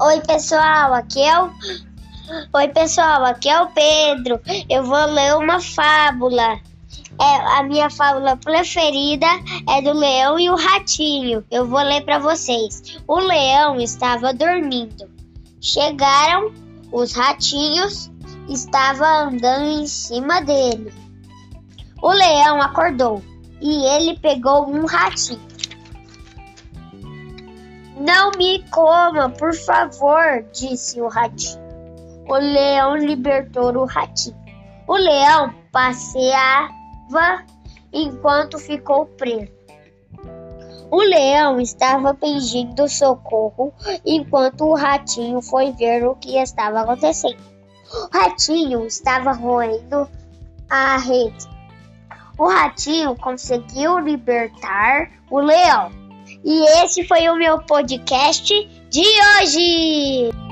Oi, pessoal, aqui é o. Oi, pessoal, aqui é o Pedro. Eu vou ler uma fábula. É, a minha fábula preferida é do leão e o ratinho. Eu vou ler para vocês. O leão estava dormindo. Chegaram os ratinhos, estava andando em cima dele. O leão acordou e ele pegou um ratinho. Não me coma, por favor, disse o ratinho. O leão libertou o ratinho. O leão passeava enquanto ficou preso. O leão estava pedindo socorro enquanto o ratinho foi ver o que estava acontecendo. O ratinho estava roendo a rede. O ratinho conseguiu libertar o leão. E esse foi o meu podcast de hoje.